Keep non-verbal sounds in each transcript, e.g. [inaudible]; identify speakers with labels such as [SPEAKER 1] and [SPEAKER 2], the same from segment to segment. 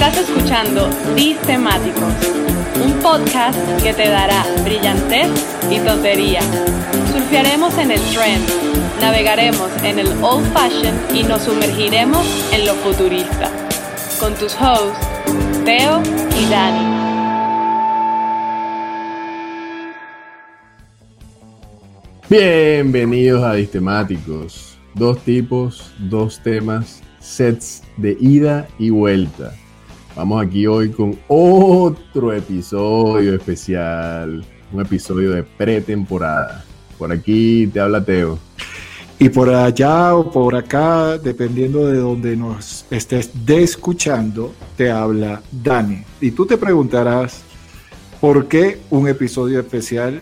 [SPEAKER 1] Estás escuchando Temáticos, un podcast que te dará brillantez y tontería. Surfearemos en el trend, navegaremos en el old fashion y nos sumergiremos en lo futurista. Con tus hosts, Teo y Dani.
[SPEAKER 2] Bienvenidos a Distemáticos. Dos tipos, dos temas, sets de ida y vuelta. Vamos aquí hoy con otro episodio especial, un episodio de pretemporada. Por aquí te habla Teo.
[SPEAKER 3] Y por allá o por acá, dependiendo de donde nos estés escuchando, te habla Dani. Y tú te preguntarás, ¿por qué un episodio especial?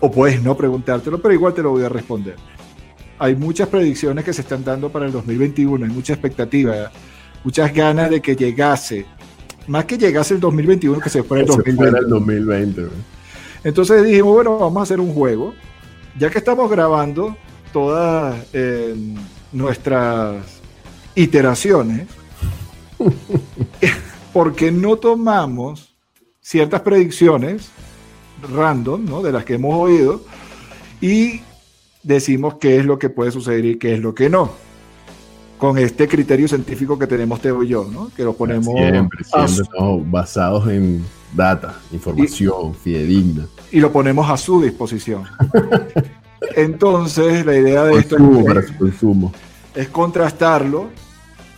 [SPEAKER 3] O puedes no preguntártelo, pero igual te lo voy a responder. Hay muchas predicciones que se están dando para el 2021, hay mucha expectativa muchas ganas de que llegase, más que llegase el 2021, que se fuera el 2020.
[SPEAKER 2] el 2020
[SPEAKER 3] Entonces dijimos, bueno, vamos a hacer un juego, ya que estamos grabando todas eh, nuestras iteraciones, [laughs] porque no tomamos ciertas predicciones random, ¿no? De las que hemos oído, y decimos qué es lo que puede suceder y qué es lo que no con este criterio científico que tenemos Teo y yo, ¿no? Que lo ponemos
[SPEAKER 2] siempre, siempre basados en data, información fidedigna.
[SPEAKER 3] Y lo ponemos a su disposición. [laughs] Entonces, la idea de esto es, contrastarlo,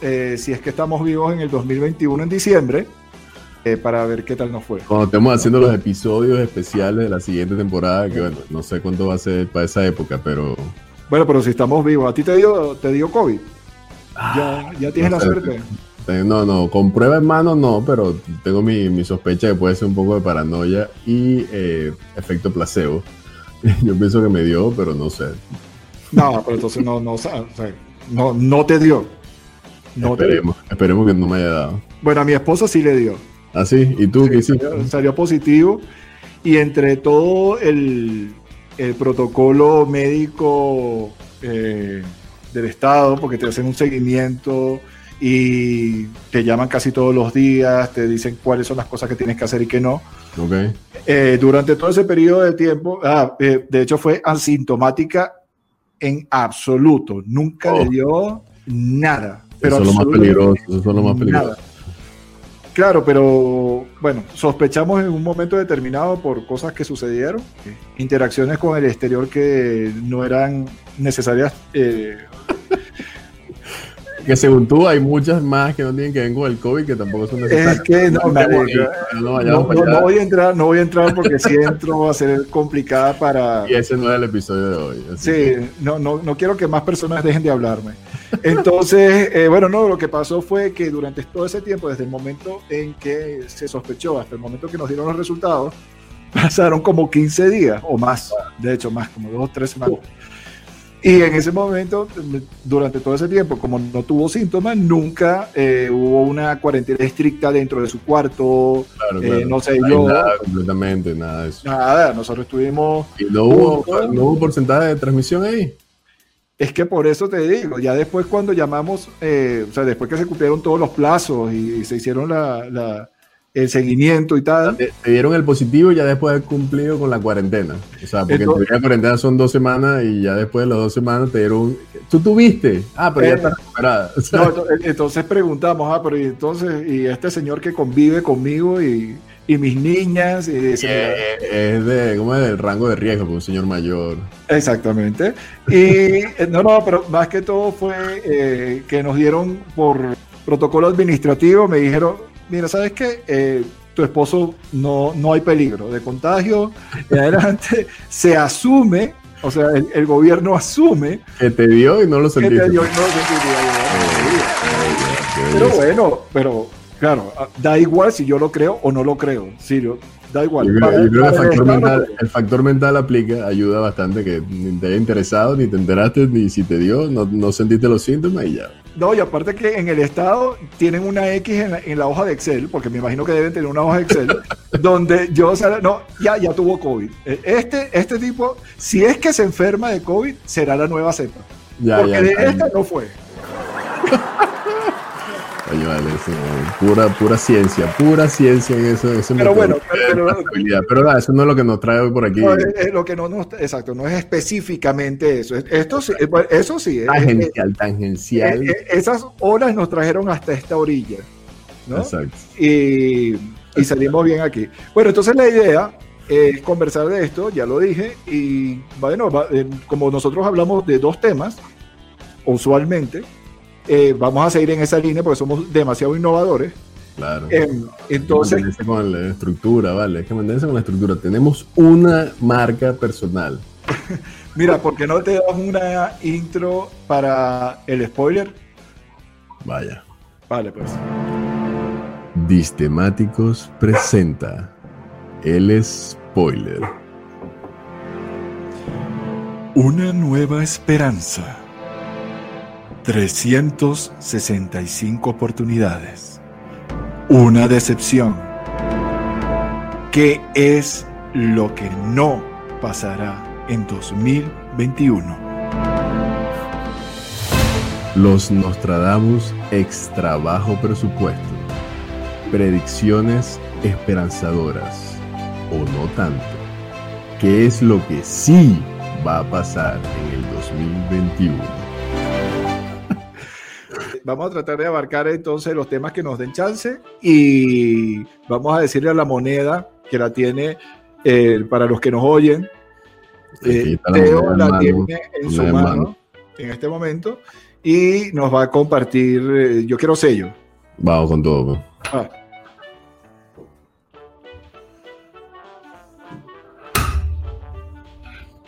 [SPEAKER 3] eh, si es que estamos vivos en el 2021 en diciembre, eh, para ver qué tal nos fue.
[SPEAKER 2] Cuando estemos haciendo los episodios especiales de la siguiente temporada, que bueno, no sé cuánto va a ser para esa época, pero...
[SPEAKER 3] Bueno, pero si estamos vivos, ¿a ti te dio, te dio COVID? Ya, ya tienes la suerte.
[SPEAKER 2] No, no, con prueba en mano no, pero tengo mi, sospecha que puede ser un poco de paranoia y eh, efecto placebo. [laughs] Yo pienso que me dio, pero no sé.
[SPEAKER 3] No, pero entonces no, no, no, no te dio.
[SPEAKER 2] No esperemos, esperemos que no me haya dado.
[SPEAKER 3] Bueno, a mi esposa sí le dio.
[SPEAKER 2] ¿Ah, sí? ¿Y tú qué hiciste?
[SPEAKER 3] Salió, positivo y entre todo el, el protocolo médico eh, del Estado, porque te hacen un seguimiento y te llaman casi todos los días, te dicen cuáles son las cosas que tienes que hacer y que no.
[SPEAKER 2] Okay.
[SPEAKER 3] Eh, durante todo ese periodo de tiempo, ah, eh, de hecho fue asintomática en absoluto, nunca le oh. dio nada. Pero
[SPEAKER 2] eso es lo más peligroso, eso es lo más peligroso.
[SPEAKER 3] Claro, pero bueno, sospechamos en un momento determinado por cosas que sucedieron, interacciones con el exterior que no eran necesarias eh,
[SPEAKER 2] que según tú hay muchas más que no tienen que ver con el COVID que tampoco son necesarias.
[SPEAKER 3] Es que no, no, voy a entrar, no voy a entrar porque si entro va a ser complicada para...
[SPEAKER 2] Y ese no es el episodio de hoy.
[SPEAKER 3] Sí, no, no, no quiero que más personas dejen de hablarme. Entonces, eh, bueno, no, lo que pasó fue que durante todo ese tiempo, desde el momento en que se sospechó hasta el momento que nos dieron los resultados, [laughs] pasaron como 15 días o más, de hecho más, como dos o tres semanas. Y en ese momento, durante todo ese tiempo, como no tuvo síntomas, nunca eh, hubo una cuarentena estricta dentro de su cuarto. Eh, no sé, yo.
[SPEAKER 2] Nada, completamente, nada de eso.
[SPEAKER 3] Nada, nosotros estuvimos.
[SPEAKER 2] ¿Y no hubo, no hubo porcentaje de transmisión ahí?
[SPEAKER 3] Es que por eso te digo, ya después cuando llamamos, eh, o sea, después que se cumplieron todos los plazos y, se hicieron la el seguimiento y tal.
[SPEAKER 2] Te, dieron el positivo ya después de haber cumplido con la cuarentena. O sea, porque en la cuarentena son dos semanas y ya después de las dos semanas te dieron. ¿Tú tuviste? Ah, pero ya está recuperada.
[SPEAKER 3] entonces preguntamos, ah, pero y entonces, y este señor que convive conmigo y, y mis niñas. Y
[SPEAKER 2] es de, ¿cómo es? Del rango de riesgo, con un señor mayor.
[SPEAKER 3] Exactamente. Y eh, no, no, pero más que todo fue eh, que nos dieron por protocolo administrativo, me dijeron, mira, ¿sabes qué? Eh, tu esposo no, no hay peligro de contagio. De adelante [laughs] se asume, o sea, el, gobierno asume.
[SPEAKER 2] Que te dio y no lo sentiste. Que te dio y no lo
[SPEAKER 3] Pero bueno, pero claro, da igual si yo lo creo o no lo creo. Sirio, da igual.
[SPEAKER 2] Yo creo, que el factor, mental, el factor, mental, aplica, ayuda bastante, que ni te haya interesado, ni te enteraste, ni si te dio, no, no sentiste los síntomas y ya.
[SPEAKER 3] No, y aparte que en el estado tienen una X en la, hoja de Excel, porque me imagino que deben tener una hoja de Excel, [laughs] donde yo, no, ya, ya tuvo COVID. E, este, este tipo, si es que se enferma de COVID, será la nueva cepa. porque de esta no fue. [laughs]
[SPEAKER 2] Oye, vale, eso, pura, pura ciencia, pura ciencia en eso. eso
[SPEAKER 3] Pero bueno,
[SPEAKER 2] pero, pero, [laughs] pero nada, eso no es lo que nos trae hoy por aquí.
[SPEAKER 3] No, es, lo que no nos, exacto, no es específicamente eso. Esto sí, eso sí.
[SPEAKER 2] Tangencial, tangencial.
[SPEAKER 3] esas olas nos trajeron hasta esta orilla. ¿no?
[SPEAKER 2] Exacto.
[SPEAKER 3] Y, y salimos bien aquí. Bueno, entonces la idea es conversar de esto, ya lo dije, y bueno, como nosotros hablamos de dos temas, usualmente, eh, vamos a seguir en esa línea porque somos demasiado innovadores.
[SPEAKER 2] Claro.
[SPEAKER 3] Em, entonces.
[SPEAKER 2] Hay que con la estructura, ¿vale? Hay que mantenerse con la estructura. Tenemos una marca personal. [laughs]
[SPEAKER 3] Mira, ¿por qué no te das una intro para el spoiler?
[SPEAKER 2] Vaya.
[SPEAKER 3] Vale, pues.
[SPEAKER 2] Distemáticos presenta el spoiler.
[SPEAKER 3] Una nueva esperanza 365 oportunidades. Una decepción. ¿Qué es lo que no pasará en 2021?
[SPEAKER 2] Los Nostradamus extra bajo presupuesto. Predicciones esperanzadoras o no tanto. ¿Qué es lo que sí va a pasar en el 2021?
[SPEAKER 3] Vamos a tratar de abarcar entonces los temas que nos den chance y vamos a decirle a la moneda que la tiene eh, para los que nos oyen. Eh, Teo la, tiene en su mano en este momento y nos va a compartir. Eh, yo quiero sello.
[SPEAKER 2] Vamos con todo. Pues. Ah.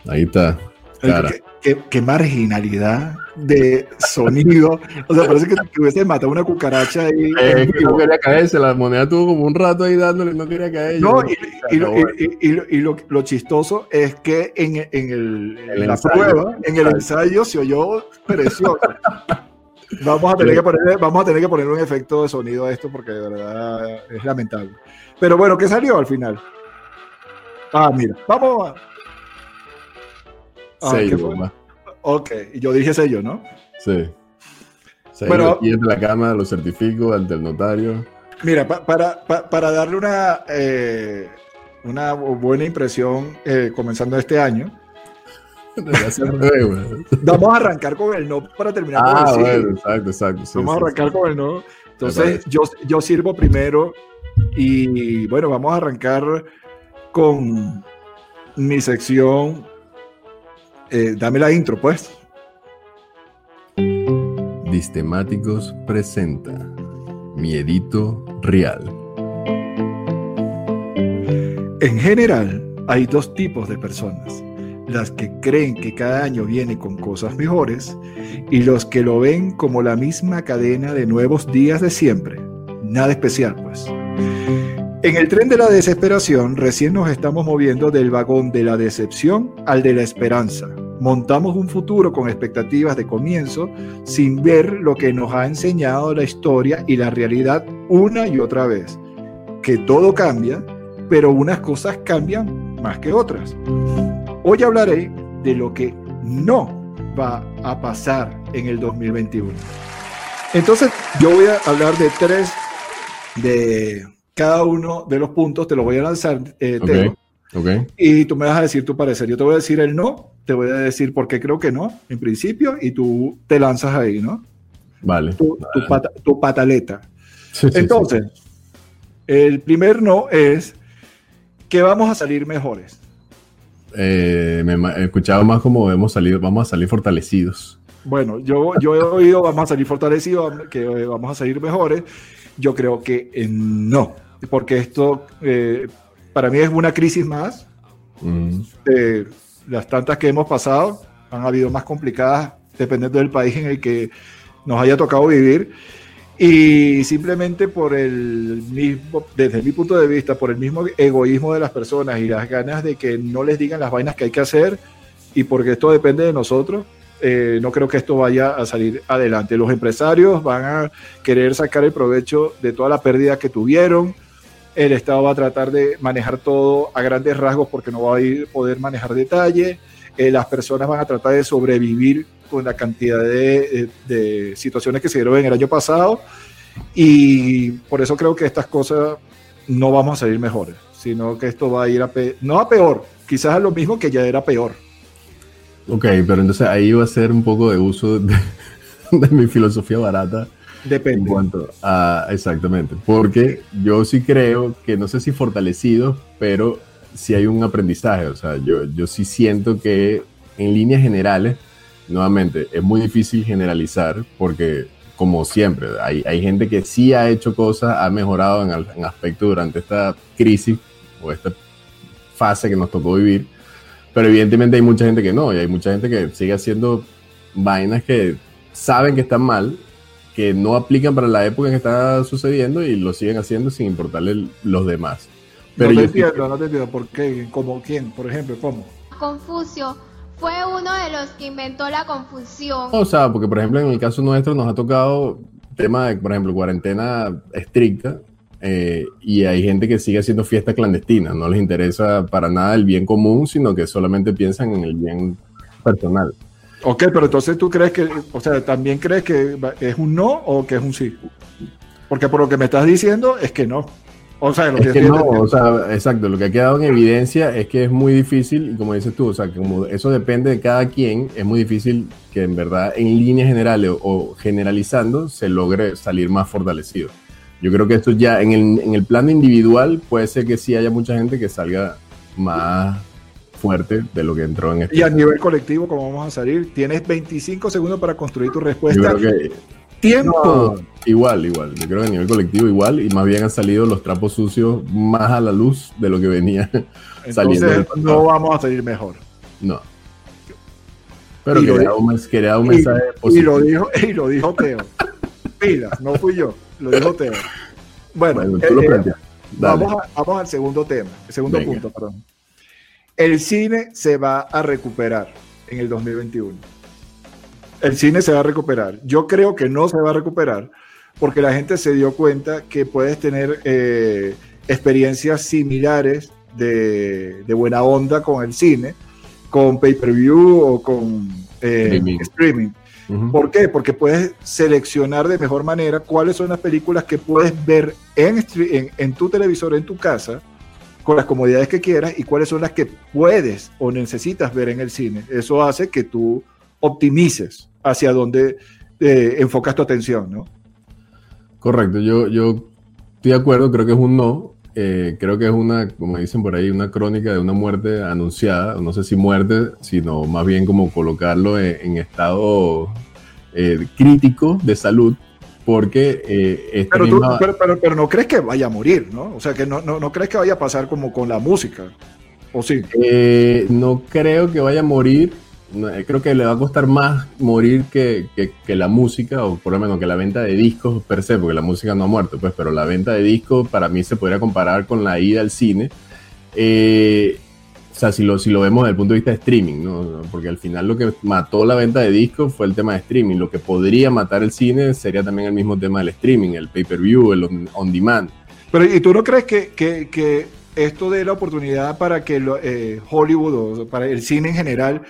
[SPEAKER 2] Ahí está.
[SPEAKER 3] Qué, marginalidad de sonido. O sea, parece que, que hubiese matado una cucaracha ahí.
[SPEAKER 2] Eh, no quería caerse, la moneda tuvo como un rato ahí dándole, no quería caer.
[SPEAKER 3] No, y, lo, y, lo, chistoso es que en, en, el, en la prueba, en el ensayo, se oyó precioso. [laughs] Vamos a, tener que poner, vamos a tener que poner un efecto de sonido a esto porque de verdad es lamentable. Pero bueno, ¿qué salió al final? Ah, mira, vamos a...
[SPEAKER 2] Ah,
[SPEAKER 3] Ok, y yo dije sello, ¿no?
[SPEAKER 2] Sí. Sello aquí la cama, lo certifico ante el notario.
[SPEAKER 3] Mira, para, para, darle una, eh, una buena impresión eh, comenzando este año, [laughs] [laughs] vamos a arrancar con el no para terminar
[SPEAKER 2] ah, con el sí. bueno, exacto, exacto.
[SPEAKER 3] vamos a arrancar con el no. Entonces, yo, yo sirvo primero y bueno, vamos a arrancar con mi sección eh, dame la intro, pues.
[SPEAKER 2] Distemáticos presenta Miedito Real.
[SPEAKER 3] En general, hay dos tipos de personas. Las que creen que cada año viene con cosas mejores y los que lo ven como la misma cadena de nuevos días de siempre. Nada especial, pues. En el tren de la desesperación, recién nos estamos moviendo del vagón de la decepción al de la esperanza, montamos un futuro con expectativas de comienzo sin ver lo que nos ha enseñado la historia y la realidad una y otra vez. Que todo cambia, pero unas cosas cambian más que otras. Hoy hablaré de lo que no va a pasar en el 2021. Entonces yo voy a hablar de tres de cada uno de los puntos, te lo voy a lanzar, eh, y tú me vas a decir tu parecer. Yo te voy a decir el no te voy a decir por qué creo que no, en principio, y tú te lanzas ahí, ¿no?
[SPEAKER 2] Vale.
[SPEAKER 3] Tu, pataleta. Entonces, el primer no es que vamos a salir mejores.
[SPEAKER 2] Eh, me he escuchado más como hemos salido, vamos a salir fortalecidos.
[SPEAKER 3] Bueno, yo, yo he oído vamos a salir fortalecidos, que vamos a salir mejores. Yo creo que eh, no, porque esto eh, para mí es una crisis más. Mm las tantas que hemos pasado han habido más complicadas dependiendo del país en el que nos haya tocado vivir. Y simplemente por el mismo, desde mi punto de vista, por el mismo egoísmo de las personas y las ganas de que no les digan las vainas que hay que hacer y porque esto depende de nosotros, eh, no creo que esto vaya a salir adelante. Los empresarios van a querer sacar el provecho de toda la pérdida que tuvieron, el Estado va a tratar de manejar todo a grandes rasgos porque no va a poder manejar detalle. Eh, las personas van a tratar de sobrevivir con la cantidad de, situaciones que se dieron en el año pasado. Y por eso creo que estas cosas no vamos a salir mejores, sino que esto va a ir a, no a peor, quizás a lo mismo que ya era peor.
[SPEAKER 2] Ok, pero entonces ahí va a ser un poco de uso de, [laughs] mi filosofía barata.
[SPEAKER 3] Depende.
[SPEAKER 2] En cuanto exactamente, porque yo sí creo que no sé si fortalecido, pero sí hay un aprendizaje, o sea, yo, yo sí siento que en líneas generales, nuevamente, es muy difícil generalizar porque como siempre, hay, hay gente que sí ha hecho cosas, ha mejorado en, en aspecto durante esta crisis o esta fase que nos tocó vivir, pero evidentemente hay mucha gente que no, y hay mucha gente que sigue haciendo vainas que saben que están mal, que no aplican para la época en que está sucediendo y lo siguen haciendo sin importarle los demás.
[SPEAKER 3] Pero no te entiendo, no te entiendo. ¿Por qué? ¿Cómo quién? Por ejemplo, ¿cómo?
[SPEAKER 4] Confucio fue uno de los que inventó la confusión.
[SPEAKER 2] O sea, porque por ejemplo en el caso nuestro nos ha tocado tema de, por ejemplo, cuarentena estricta eh, y hay gente que sigue haciendo fiesta clandestina, no les interesa para nada el bien común, sino que solamente piensan en el bien personal.
[SPEAKER 3] Ok, pero entonces tú crees que, o sea, también crees que es un no o que es un sí. Porque por lo que me estás diciendo es que no.
[SPEAKER 2] O sea, lo que, no, o sea, exacto, lo que ha quedado en evidencia es que es muy difícil, y como dices tú, o sea, que como eso depende de cada quien, es muy difícil que en verdad en líneas generales o generalizando se logre salir más fortalecido. Yo creo que esto ya en el, en el plano individual puede ser que sí haya mucha gente que salga más fuerte de lo que entró en este.
[SPEAKER 3] Y a nivel colectivo, ¿cómo vamos a salir? Tienes 25 segundos para construir tu respuesta.
[SPEAKER 2] Yo creo que tiempo. igual, igual. Yo creo que a nivel colectivo igual y más bien han salido los trapos sucios más a la luz de lo que venía [laughs] saliendo.
[SPEAKER 3] no vamos a salir mejor.
[SPEAKER 2] No. Pero quería, un, quería, un, mensaje
[SPEAKER 3] y, Y lo dijo, y lo dijo Teo. Mira, no fui yo, lo dijo Teo. Bueno, eh, vamos, vamos, al segundo tema, el segundo punto, perdón. El cine se va a recuperar en el 2021 el cine se va a recuperar. Yo creo que no se va a recuperar porque la gente se dio cuenta que puedes tener eh, experiencias similares de, buena onda con el cine, con pay-per-view o con eh, streaming. ¿Por qué? Porque puedes seleccionar de mejor manera cuáles son las películas que puedes ver en, en tu televisor, en tu casa, con las comodidades que quieras y cuáles son las que puedes o necesitas ver en el cine. Eso hace que tú optimices hacia dónde eh, enfocas tu atención, ¿no?
[SPEAKER 2] Correcto, yo, yo estoy de acuerdo, creo que es un no. Eh, creo que es una, como dicen por ahí, una crónica de una muerte anunciada, no sé si muerte, sino más bien como colocarlo en, estado eh, crítico de salud, porque...
[SPEAKER 3] pero, pero, pero, no crees que vaya a morir, ¿no? O sea, que no, no, no crees que vaya a pasar como con la música, ¿o sí?
[SPEAKER 2] no creo que vaya a morir, eh, creo que le va a costar más morir que, que, la música, o por lo menos que la venta de discos per se, porque la música no ha muerto, pues, pero la venta de discos para mí se podría comparar con la ida al cine. Eh, o sea, si lo, si lo vemos desde el punto de vista de streaming, ¿no? Porque al final lo que mató la venta de discos fue el tema de streaming. Lo que podría matar el cine sería también el mismo tema del streaming, el pay-per-view, el on-demand.
[SPEAKER 3] Pero, ¿y tú no crees que, que, que esto dé la oportunidad para que eh, Hollywood o para el cine en general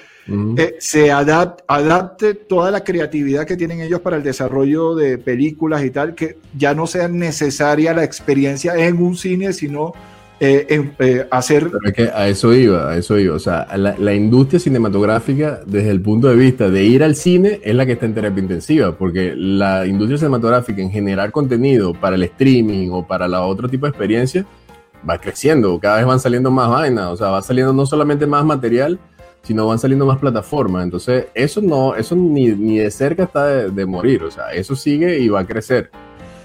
[SPEAKER 3] eh, se adapte toda la creatividad que tienen ellos para el desarrollo de películas y tal, que ya no sea necesaria la experiencia en un cine, sino eh, en, eh, hacer...
[SPEAKER 2] que a eso iba, a eso iba. O sea, la, industria cinematográfica, desde el punto de vista de ir al cine, es la que está en terapia intensiva, porque la industria cinematográfica en generar contenido para el streaming o para la otro tipo de experiencia va creciendo, cada vez van saliendo más vainas, o sea, va saliendo no solamente más material, sino van saliendo más plataformas. Entonces, eso no, eso ni, ni de cerca está de, morir, o sea, eso sigue y va a crecer.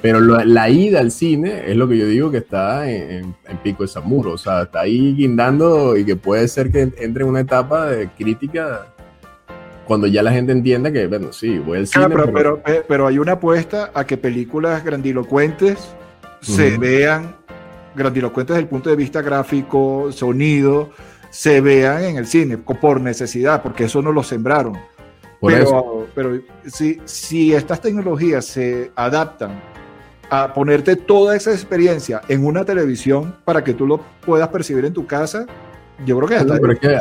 [SPEAKER 2] Pero la ida al cine es lo que yo digo que está en, pico de Samuro, o sea, está ahí guindando y que puede ser que entre en una etapa de crítica cuando ya la gente entienda que, bueno, sí, voy al cine.
[SPEAKER 3] pero, pero, hay una apuesta a que películas grandilocuentes se vean grandilocuentes desde el punto de vista gráfico, sonido, se vean en el cine por necesidad, porque eso no lo sembraron. pero, pero si, si estas tecnologías se adaptan a ponerte toda esa experiencia en una televisión para que tú lo puedas percibir en tu casa, Yo creo que
[SPEAKER 2] No,
[SPEAKER 3] hasta
[SPEAKER 2] pero es que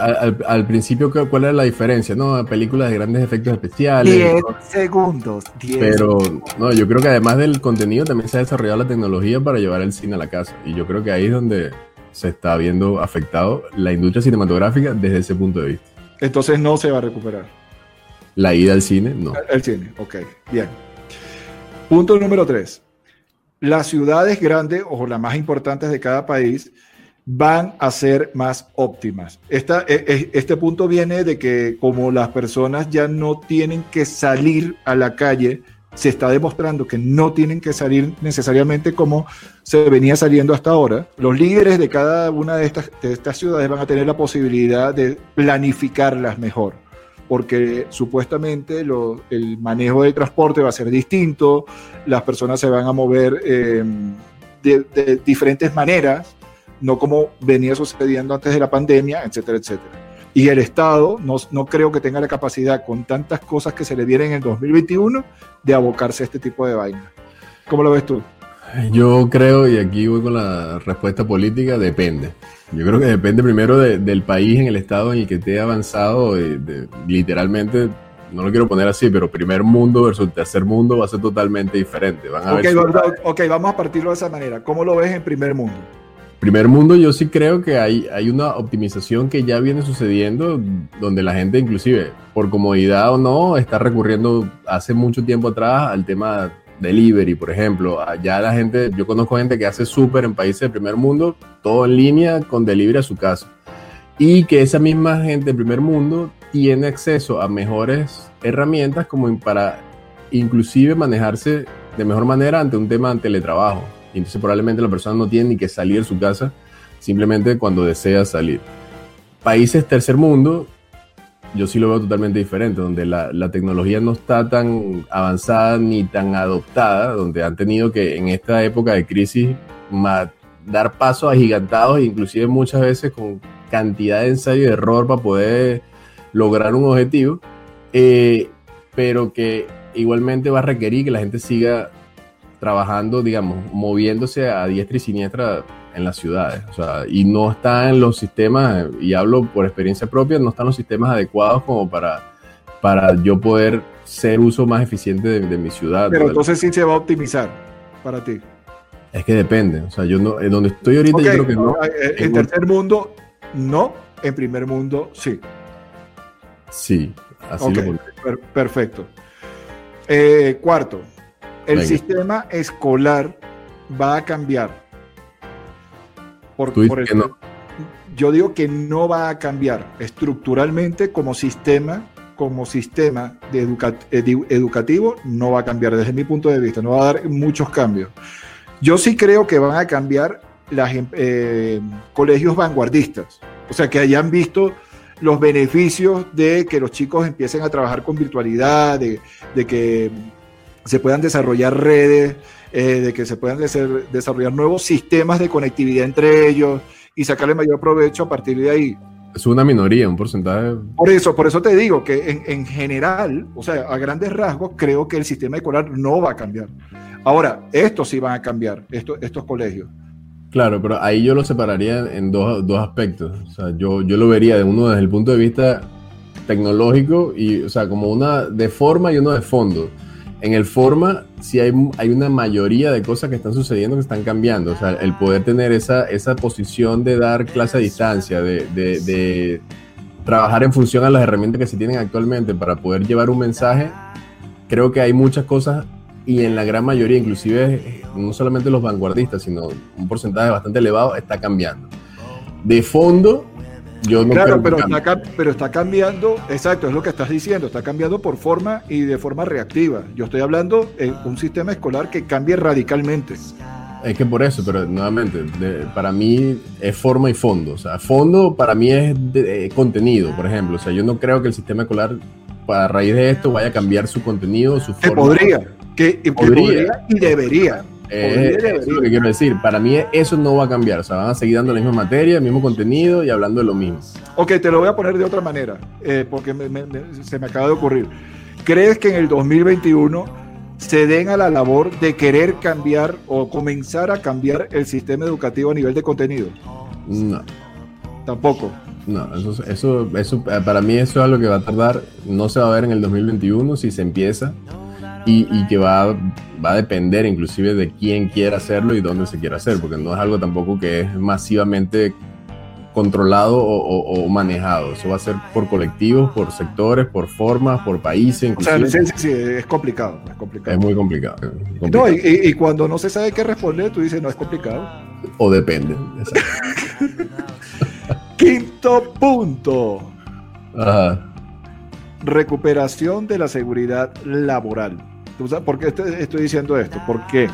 [SPEAKER 2] al, principio, ¿cu- ¿cuál era la diferencia? No, películas de grandes efectos especiales.
[SPEAKER 3] 10
[SPEAKER 2] ¿no?
[SPEAKER 3] segundos. 10
[SPEAKER 2] Pero no, yo creo que además del contenido también se ha desarrollado la tecnología para llevar el cine a la casa. Y yo creo que ahí es donde se está viendo afectado la industria cinematográfica desde ese punto de vista.
[SPEAKER 3] Entonces no se va a recuperar.
[SPEAKER 2] La ida al cine, no.
[SPEAKER 3] El cine, ok, bien. Punto número tres. Las ciudades grandes o las más importantes de cada país van a ser más óptimas. E- e- este punto viene de que como las personas ya no tienen que salir a la calle, se está demostrando que no tienen que salir necesariamente como se venía saliendo hasta ahora. Los líderes de cada una de estas ciudades van a tener la posibilidad de planificarlas mejor porque supuestamente el manejo del transporte va a ser distinto, las personas se van a mover eh, de, diferentes maneras, no como venía sucediendo antes de la pandemia, etcétera, etcétera. Y el Estado no, no creo que tenga la capacidad, con tantas cosas que se le vienen en el 2021, de abocarse a este tipo de vaina. ¿Cómo lo ves tú?
[SPEAKER 2] Yo creo, y aquí voy con la respuesta política, depende. Yo creo que depende primero de- del país en el estado en el que esté avanzado, de- de- literalmente, no lo quiero poner así, pero primer mundo versus tercer mundo va a ser totalmente diferente. Van a
[SPEAKER 3] Ok,
[SPEAKER 2] haber
[SPEAKER 3] va-
[SPEAKER 2] ciudades-
[SPEAKER 3] ok, vamos a partirlo de esa manera. ¿Cómo lo ves en primer mundo?
[SPEAKER 2] Primer mundo, yo sí creo que hay, hay una optimización que ya viene sucediendo, donde la gente inclusive, por comodidad o no, está recurriendo hace mucho tiempo atrás al tema delivery, por ejemplo. Allá la gente, yo conozco gente que hace súper en países del primer mundo, todo en línea con delivery a su casa. Y que esa misma gente del primer mundo tiene acceso a mejores herramientas como para inclusive manejarse de mejor manera ante un tema de teletrabajo. Y entonces probablemente la persona no tiene ni que salir de su casa, simplemente cuando desea salir. Países tercer mundo, yo sí lo veo totalmente diferente, donde la, la tecnología no está tan avanzada ni tan adoptada, donde han tenido que en esta época de crisis dar pasos agigantados, inclusive muchas veces con cantidad de ensayo y error para poder lograr un objetivo, eh, pero que igualmente va a requerir que la gente siga trabajando, digamos, moviéndose a diestra y siniestra en las ciudades. O sea, y no están los sistemas, y hablo por experiencia propia, no están los sistemas adecuados como para, para yo poder ser uso más eficiente de, de mi ciudad.
[SPEAKER 3] Pero entonces sí se va a optimizar para ti.
[SPEAKER 2] Es que depende. O sea, yo no, en donde estoy ahorita, yo creo que no.
[SPEAKER 3] eh, En tercer mundo, no. En primer mundo, sí.
[SPEAKER 2] Sí, así
[SPEAKER 3] Ok,
[SPEAKER 2] lo
[SPEAKER 3] per- perfecto. Eh, cuarto, el
[SPEAKER 2] Venga.
[SPEAKER 3] sistema escolar va a cambiar. Por, por el-
[SPEAKER 2] que no.
[SPEAKER 3] Yo digo que no va a cambiar estructuralmente como sistema, como sistema de educa- edu- educativo, no va a cambiar desde mi punto de vista, no va a dar muchos cambios. Yo sí creo que van a cambiar los colegios vanguardistas, o sea, que hayan visto los beneficios de que los chicos empiecen a trabajar con virtualidad, de, de que se puedan desarrollar redes, eh, de que se puedan desarrollar nuevos sistemas de conectividad entre ellos y sacarle mayor provecho a partir de ahí.
[SPEAKER 2] Es una minoría, un porcentaje.
[SPEAKER 3] Por eso, por eso te digo que en, en general, o sea, a grandes rasgos, creo que el sistema escolar no va a cambiar. Ahora, estos sí van a cambiar, estos, estos colegios.
[SPEAKER 2] Claro, pero ahí yo lo separaría en dos, dos aspectos. O sea, yo, yo lo vería de uno desde el punto de vista tecnológico y, o sea, como una de forma y uno de fondo. En el forma, sí hay, hay una mayoría de cosas que están sucediendo que están cambiando. O sea, el poder tener esa, esa posición de dar clase a distancia, de, de- de trabajar en función a las herramientas que se tienen actualmente para poder llevar un mensaje, creo que hay muchas cosas y en la gran mayoría, inclusive no solamente los vanguardistas, sino un porcentaje bastante elevado, está cambiando. De fondo, yo no
[SPEAKER 3] claro,
[SPEAKER 2] que
[SPEAKER 3] pero está, pero está cambiando, exacto, es lo que estás diciendo, está cambiando por forma y de forma reactiva. Yo estoy hablando de un sistema escolar que cambie radicalmente.
[SPEAKER 2] Es que por eso, pero nuevamente, de- para mí es forma y fondo. O sea, fondo para mí es de- eh, contenido, por ejemplo. O sea, yo no creo que el sistema escolar, a raíz de esto, vaya a cambiar su contenido, su
[SPEAKER 3] Que
[SPEAKER 2] forma.
[SPEAKER 3] podría, que, que
[SPEAKER 2] Podría.
[SPEAKER 3] podría y debería.
[SPEAKER 2] Eh, eso es lo que quiero decir. Para mí eso no va a cambiar. O sea, van a seguir dando la misma materia, el mismo contenido y hablando de lo mismo.
[SPEAKER 3] Ok, te lo voy a poner de otra manera, eh, porque me- me- me- se me acaba de ocurrir. ¿Crees que en el 2021 se den a la labor de querer cambiar o comenzar a cambiar el sistema educativo a nivel de contenido?
[SPEAKER 2] No.
[SPEAKER 3] Tampoco.
[SPEAKER 2] No, eso, eso, eso, para mí eso es algo que va a tardar, no se va a ver en el 2021 si se empieza y, y que va, va, a depender inclusive de quién quiera hacerlo y dónde se quiera hacer, porque no es algo tampoco que es masivamente controlado o, o, manejado. Eso va a ser por colectivos, por sectores, por formas, por países.
[SPEAKER 3] O sea, sí, sí, es complicado, es complicado.
[SPEAKER 2] Es muy complicado.
[SPEAKER 3] No, y, y, cuando no se sabe qué responder, tú dices, no es complicado.
[SPEAKER 2] O depende. [laughs]
[SPEAKER 3] Quinto punto. Recuperación de la seguridad laboral. ¿Por qué estoy diciendo esto? Porque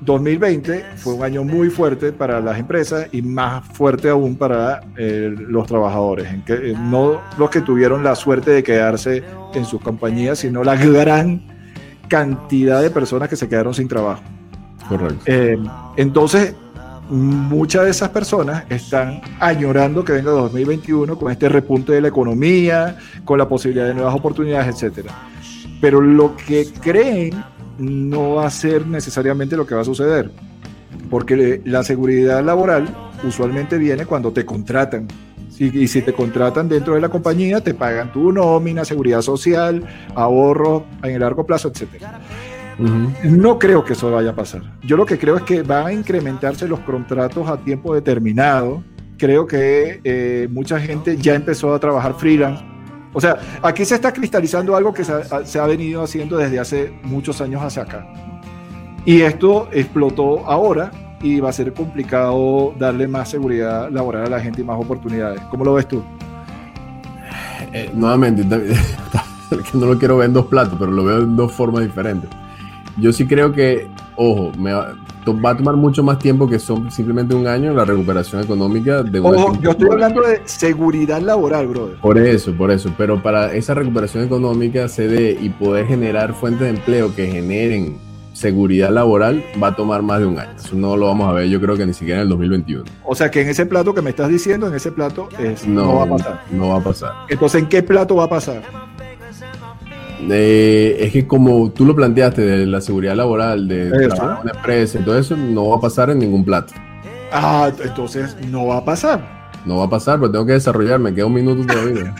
[SPEAKER 3] 2020 fue un año muy fuerte para las empresas y más fuerte aún para eh, los trabajadores. En que, eh, no los que tuvieron la suerte de quedarse en sus compañías, sino la gran cantidad de personas que se quedaron sin trabajo.
[SPEAKER 2] Correcto.
[SPEAKER 3] Eh, entonces, muchas de esas personas están añorando que venga 2021 con este repunte de la economía, con la posibilidad de nuevas oportunidades, etc. Pero lo que creen no va a ser necesariamente lo que va a suceder, porque la seguridad laboral usualmente viene cuando te contratan. Y, si te contratan dentro de la compañía, te pagan tu nómina, seguridad social, ahorro en el largo plazo, etcétera. No creo que eso vaya a pasar. Yo lo que creo es que van a incrementarse los contratos a tiempo determinado. Creo que eh, mucha gente ya empezó a trabajar freelance. O sea, aquí se está cristalizando algo que se ha, venido haciendo desde hace muchos años hacia acá. Y esto explotó ahora y va a ser complicado darle más seguridad laboral a la gente y más oportunidades. ¿Cómo lo ves tú?
[SPEAKER 2] Eh, nuevamente, [laughs] no lo quiero ver en dos platos, pero lo veo en dos formas diferentes. Yo sí creo que, ojo, me va, a tomar mucho más tiempo que son simplemente un año la recuperación económica de
[SPEAKER 3] Ojo, yo estoy hablando de seguridad laboral, brother.
[SPEAKER 2] Por eso, por eso. Pero para esa recuperación económica se dé y poder generar fuentes de empleo que generen seguridad laboral va a tomar más de un año. Eso no lo vamos a ver, yo creo que ni siquiera en el 2021.
[SPEAKER 3] O sea que en ese plato que me estás diciendo, en ese plato es, no va a pasar.
[SPEAKER 2] No va a pasar.
[SPEAKER 3] Entonces, ¿en qué plato va a pasar?
[SPEAKER 2] Es que como tú lo planteaste de la seguridad laboral, de trabajar en una empresa y todo eso, no va a pasar en ningún plato.
[SPEAKER 3] Ah, entonces no va a pasar.
[SPEAKER 2] No va a pasar, pero tengo que desarrollarme, queda un minuto todavía.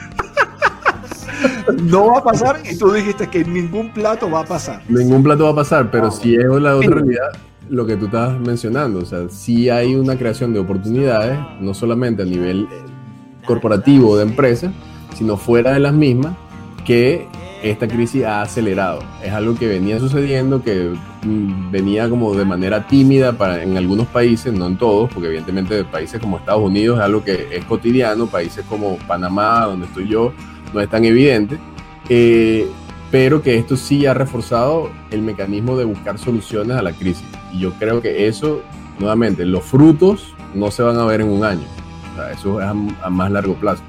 [SPEAKER 3] no va a pasar y tú dijiste que ningún plato va a pasar.
[SPEAKER 2] Ningún plato va a pasar, pero si es la otra realidad, lo que tú estás mencionando, o sea, si hay una creación de oportunidades, no solamente a nivel corporativo de empresa, sino fuera de las mismas, que esta crisis ha acelerado. Es algo que venía sucediendo, que mm, venía como de manera tímida para, en algunos países, no en todos, porque evidentemente países como Estados Unidos es algo que es cotidiano, países como Panamá, donde estoy yo, no es tan evidente, eh, pero que esto sí ha reforzado el mecanismo de buscar soluciones a la crisis. Y yo creo que eso, nuevamente, los frutos no se van a ver en un año. eso es a más largo plazo.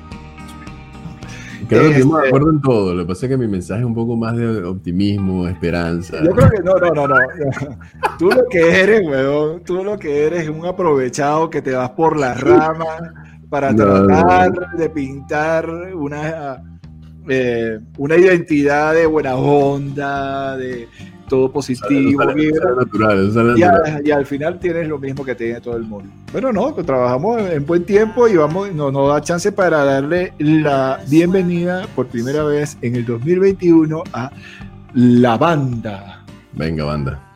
[SPEAKER 2] Creo que estamos de acuerdo en todo. Lo que pasa es que mi mensaje es un poco más de optimismo, esperanza.
[SPEAKER 3] Yo creo que no, no, no, no. [laughs] Tú lo que eres, weón, tú lo que eres es un aprovechado que te vas por las ramas para tratar de pintar una, eh, una identidad de buena onda, de todo positivo. y, al final tienes lo mismo que tiene todo el mundo. Bueno, no, pues trabajamos en buen tiempo y vamos, nos, nos da chance para darle la bienvenida por primera vez en el 2021 a la banda.
[SPEAKER 2] Venga, banda.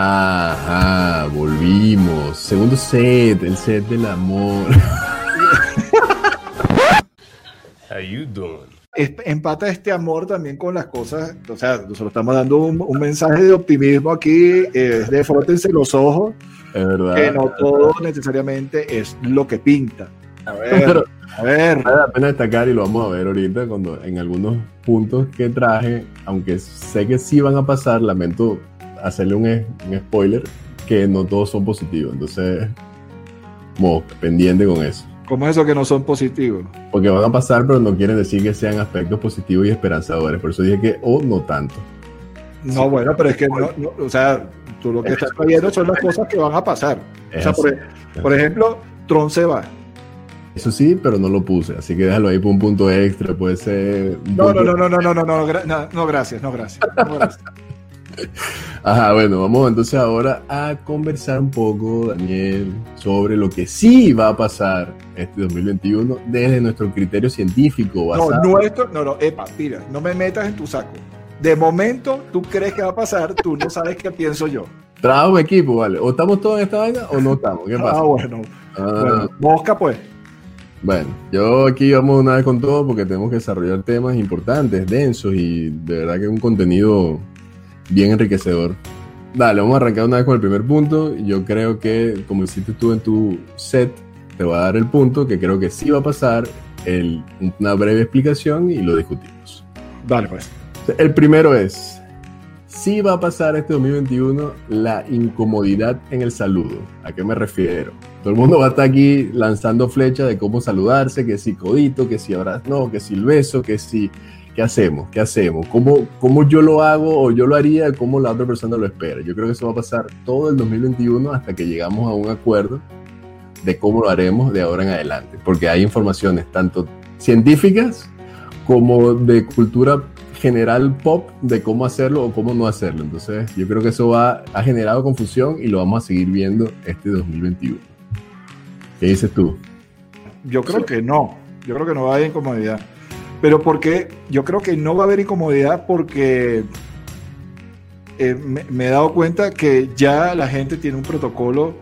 [SPEAKER 2] Ajá, volvimos. Segundo set, el set del amor. [laughs]
[SPEAKER 3] How you doing? Empata este amor también con las cosas, o sea, nosotros estamos dando un, mensaje de optimismo aquí, eh, de frótense los ojos,
[SPEAKER 2] es verdad.
[SPEAKER 3] que no todo necesariamente es lo que pinta. A ver, a ver.
[SPEAKER 2] Vale la pena destacar y lo vamos a ver ahorita cuando en algunos puntos que traje, aunque sé que sí van a pasar, lamento hacerle un, spoiler que no todos son positivos. Entonces, como pendiente con eso.
[SPEAKER 3] ¿Cómo es eso que no son positivos?
[SPEAKER 2] Porque van a pasar, pero no quieren decir que sean aspectos positivos y esperanzadores. Por eso dije que o no tanto.
[SPEAKER 3] No, bueno, pero es que, no, no, o sea, tú lo que estás viendo son las cosas que van a pasar. O sea, por, por ejemplo, Tron se va.
[SPEAKER 2] Eso sí, pero no lo puse, así que déjalo ahí por un punto extra, puede ser...
[SPEAKER 3] No, no, no, no, no, no, no, no, no, no, gracias, no, gracias. No, gracias. [laughs]
[SPEAKER 2] Ajá, bueno, vamos entonces ahora a conversar un poco, Daniel, sobre lo que sí va a pasar este 2021 desde nuestro criterio científico.
[SPEAKER 3] Basado. No, nuestro, no, no, epa, mira, no me metas en tu saco. De momento, tú crees que va a pasar, tú no sabes qué pienso yo.
[SPEAKER 2] Trabajo equipo, ¿vale? ¿O estamos todos en esta vaina o no estamos? ¿Qué pasa?
[SPEAKER 3] Ah, bueno. Ah. bueno mosca, pues.
[SPEAKER 2] Bueno, yo aquí vamos una vez con todo porque tenemos que desarrollar temas importantes, densos y de verdad que es un contenido bien enriquecedor. Dale, vamos a arrancar una vez con el primer punto. Yo creo que, como hiciste tú en tu set, te voy a dar el punto que creo que sí va a pasar, el, una breve explicación y lo discutimos.
[SPEAKER 3] Dale, pues.
[SPEAKER 2] El primero es, sí va a pasar este 2021 la incomodidad en el saludo. ¿A qué me refiero? Todo el mundo va a estar aquí lanzando flechas de cómo saludarse, que si codito, que si ahora no, que si el beso, que si... ¿Qué hacemos? ¿Qué hacemos? ¿Cómo, ¿Cómo yo lo hago o yo lo haría? ¿Cómo la otra persona lo espera? Yo creo que eso va a pasar todo el 2021 hasta que llegamos a un acuerdo de cómo lo haremos de ahora en adelante. Porque hay informaciones tanto científicas como de cultura general pop de cómo hacerlo o cómo no hacerlo. Entonces, yo creo que eso va, ha generado confusión y lo vamos a seguir viendo este 2021. ¿Qué dices tú?
[SPEAKER 3] Yo creo que no. Yo creo que no va a haber incomodidad. Pero porque yo creo que no va a haber incomodidad porque eh, me, me, he dado cuenta que ya la gente tiene un protocolo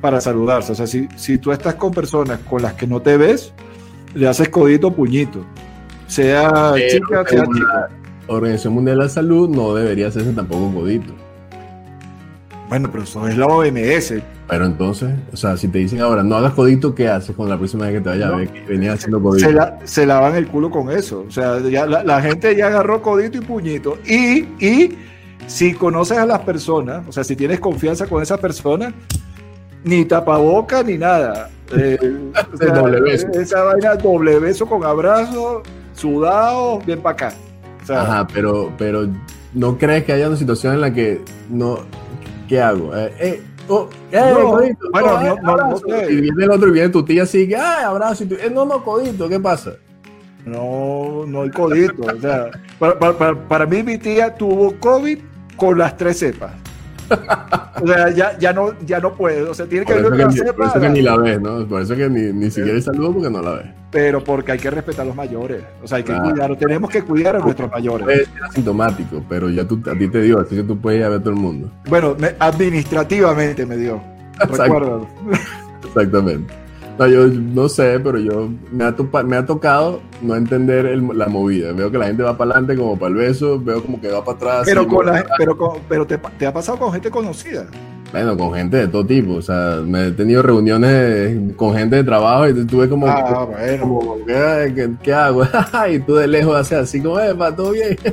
[SPEAKER 3] para saludarse. O sea, si, si tú estás con personas con las que no te ves, le haces codito puñito. Sea Pero, chica, sea chica.
[SPEAKER 2] La Organización Mundial de la Salud no debería hacerse tampoco codito.
[SPEAKER 3] Bueno, pero eso es la OMS.
[SPEAKER 2] Pero entonces, o sea, si te dicen ahora, no hagas codito, ¿qué haces con la próxima vez que te vaya no, a ver que venía haciendo codito?
[SPEAKER 3] Se, la, se, lavan el culo con eso. O sea, ya la, la, gente ya agarró codito y puñito. Y, y si conoces a las personas, o sea, si tienes confianza con esa persona, ni tapaboca ni nada. [laughs] Eh, o sea, doble beso. Esa vaina doble beso con abrazo, sudado, bien para acá.
[SPEAKER 2] O sea, Ajá, pero, pero ¿no crees que haya una situación en la que no... ¿Qué hago? Eh, eh, Oh, eh, no, codito, bueno, oh, no, no, no, no, Y viene el otro y viene tu tía así, que, ay, abrazo. Y tú, eh, no, no, codito, ¿qué pasa?
[SPEAKER 3] No, no hay codito. o sea, para, para, para, mí, mi tía tuvo COVID con las tres cepas. O sea, ya, ya, no, ya no puede. O sea, tiene que
[SPEAKER 2] haber
[SPEAKER 3] otra
[SPEAKER 2] cepa. Por eso que ni la ves, ¿no? Por eso que ni, ni siquiera saludo porque no la ves.
[SPEAKER 3] Pero porque hay que respetar a los mayores. O sea, hay que ah. cuidar, tenemos que cuidar a nuestros mayores.
[SPEAKER 2] Puede ser asintomático, pero ya tú, a ti te dio, así que tú puedes ir a ver a todo el mundo.
[SPEAKER 3] Bueno, me, administrativamente me dio. Recuerdo.
[SPEAKER 2] Exactamente. No, yo no sé, pero yo me ha, topa, me ha tocado no entender el, la movida. Veo que la gente va para adelante como para el beso, veo como que va para atrás.
[SPEAKER 3] Pero, con la, pero, con, pero te, te, ha pasado con gente conocida.
[SPEAKER 2] Bueno, con gente de todo tipo. O sea, me he tenido reuniones con gente de trabajo y ves como.
[SPEAKER 3] Ah, bueno.
[SPEAKER 2] Como, ¿qué, qué, hago? [laughs] y tú de lejos haces así como, eh, va todo bien. [laughs]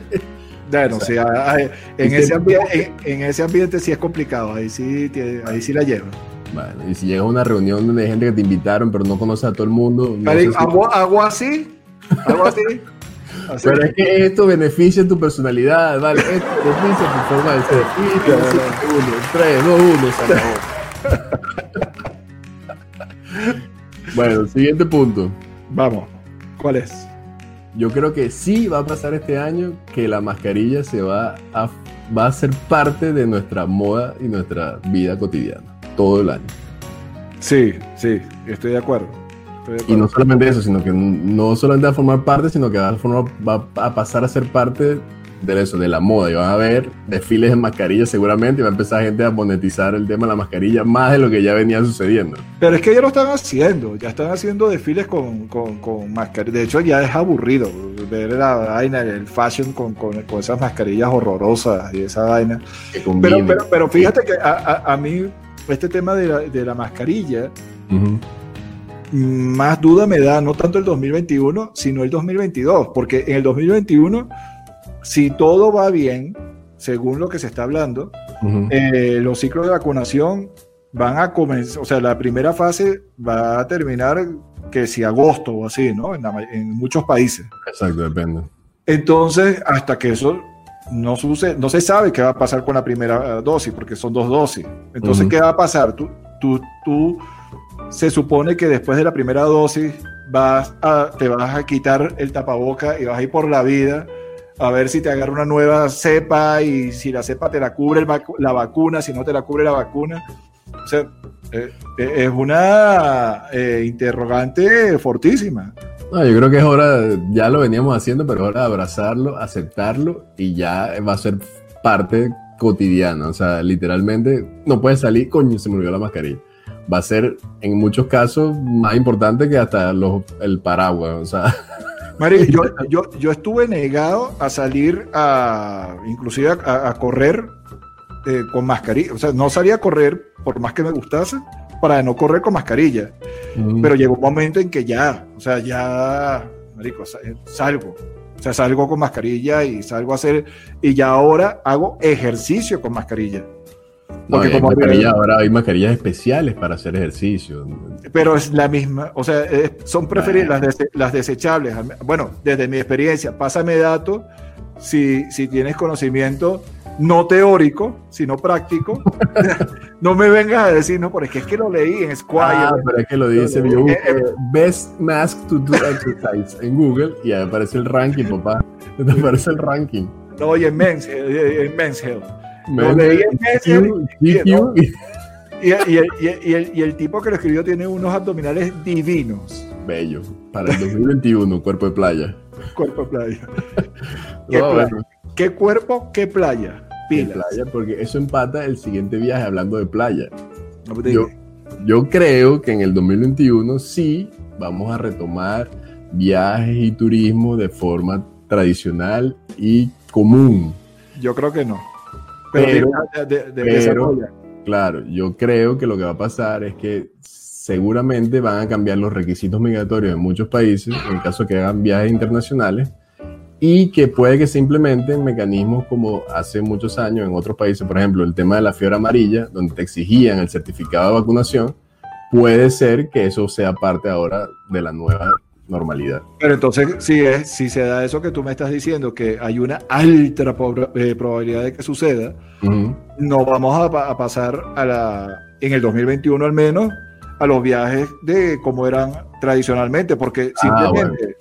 [SPEAKER 3] Bueno, o sea, sí, en, ese ambiente, en, en, ese ambiente sí es complicado, ahí sí, ahí sí la lleva.
[SPEAKER 2] Bueno, y si llegas a una reunión hay gente que te invitaron, pero no conoces a todo el mundo. No
[SPEAKER 3] si... ¿Hago, ¿Hago, así? ¿Hago así? [laughs]
[SPEAKER 2] Pero es que esto beneficia tu personalidad, ¿vale? Esto beneficia tu forma de ser. Y te uno, tres, dos, uno, se acabó. bueno, siguiente punto.
[SPEAKER 3] Vamos. ¿Cuál es?
[SPEAKER 2] Yo creo que sí va a pasar este año que la mascarilla se va a, va a ser parte de nuestra moda y nuestra vida cotidiana todo el año.
[SPEAKER 3] Sí, sí, estoy de acuerdo.
[SPEAKER 2] Y no solamente eso, sino que no solamente va a formar parte, sino que va a, formar, va a pasar a ser parte de eso, de la moda. Y van a ver desfiles de mascarillas seguramente y va a empezar gente a monetizar el tema de la mascarilla más de lo que ya venía sucediendo.
[SPEAKER 3] Pero es que ya lo están haciendo, ya están haciendo desfiles con, con, con mascarillas. De hecho, ya es aburrido ver la vaina, el fashion con, con, con esas mascarillas horrorosas y esa vaina. Pero, pero, pero, fíjate que a, a, a mí este tema de la, de la mascarilla, uh -huh. Más duda me da no tanto el 2021, sino el 2022, porque en el 2021, si todo va bien, según lo que se está hablando, uh -huh. eh, los ciclos de vacunación van a comenzar, o sea, la primera fase va a terminar que si agosto o así, ¿no? En, en muchos países.
[SPEAKER 2] Exacto, depende.
[SPEAKER 3] Entonces, hasta que eso no, sucede, no se sabe qué va a pasar con la primera dosis, porque son dos dosis. Entonces,
[SPEAKER 2] Ujú.
[SPEAKER 3] ¿qué va a pasar? Tú, tú, tú, se supone que después de la primera dosis vas a, te vas a quitar el tapaboca y vas a ir por la vida a ver si te agarra una nueva cepa y si la cepa te la cubre la vacuna, si no te la cubre la vacuna. O sea, eh, eh, es una eh, interrogante fortísima.
[SPEAKER 2] No, yo creo que es hora, ya lo veníamos haciendo, pero es hora abrazarlo, aceptarlo y ya va a ser parte cotidiana. O sea, literalmente no puedes salir, coño, se me olvidó la mascarilla. Va a ser en muchos casos más importante que hasta los, el paraguas. O sea,
[SPEAKER 3] Mari, yo, [laughs] yo, yo estuve negado a salir a, inclusive a, a correr eh, con mascarilla. O sea, no salía a correr por más que me gustase para no correr con mascarilla. Pero llegó un momento en que ya, o sea, ya, marico, eh, salgo. O sea, salgo con mascarilla y salgo a hacer, y ya ahora hago ejercicio con mascarilla.
[SPEAKER 2] No,
[SPEAKER 3] porque
[SPEAKER 2] hay
[SPEAKER 3] como-
[SPEAKER 2] mascarilla- ahora hay mascarillas especiales para hacer ejercicio.
[SPEAKER 3] Pero es la misma, o sea, son preferibles las, dese- las desechables. Bueno, desde mi experiencia, pásame datos si, si tienes conocimiento no teórico, sino práctico. [laughs] [laughs] no me vengas a decir, no, porque es que lo leí en Squire.
[SPEAKER 2] Ah, pero es que lo dice,
[SPEAKER 3] No, no,
[SPEAKER 2] yo
[SPEAKER 3] eh,
[SPEAKER 2] busqué Best Mask to do exercise en Google y ahí aparece el ranking, papá. [laughs] Te aparece el ranking.
[SPEAKER 3] No, y en Men's, eh, en Men's Health.
[SPEAKER 2] Y-
[SPEAKER 3] el, y el- y el- y el tipo que lo escribió tiene unos abdominales divinos.
[SPEAKER 2] Bello. Para el 2021, cuerpo de playa.
[SPEAKER 3] Cuerpo de playa. [laughs] ¿Qué,
[SPEAKER 2] No,
[SPEAKER 3] playa?
[SPEAKER 2] bueno,
[SPEAKER 3] ¿Qué cuerpo? ¿Qué playa? Pilas.
[SPEAKER 2] playa, porque eso empata el siguiente viaje hablando de playa.
[SPEAKER 3] No te
[SPEAKER 2] Yo,
[SPEAKER 3] digo.
[SPEAKER 2] yo creo que en el 2021 sí vamos a retomar viajes y turismo de forma tradicional y común.
[SPEAKER 3] Yo creo que no. Pero,
[SPEAKER 2] Pero-
[SPEAKER 3] de, de-
[SPEAKER 2] pero-. Claro, yo creo que lo que va a pasar es que seguramente van a cambiar los requisitos migratorios en muchos países, en el caso que hagan viajes internacionales, y que puede que se implementen mecanismos como hace muchos años en otros países, por ejemplo, el tema de la fiebre amarilla, donde te exigían el certificado de vacunación, puede ser que eso sea parte ahora de la nueva normalidad.
[SPEAKER 3] Pero entonces, si, es, si se da eso que tú me estás diciendo, que hay una alta eh, probabilidad de que suceda,
[SPEAKER 2] Ujú.
[SPEAKER 3] no vamos a, a pasar a la, en el 2021 al menos, a los viajes de como eran tradicionalmente, porque
[SPEAKER 2] Ah,
[SPEAKER 3] simplemente,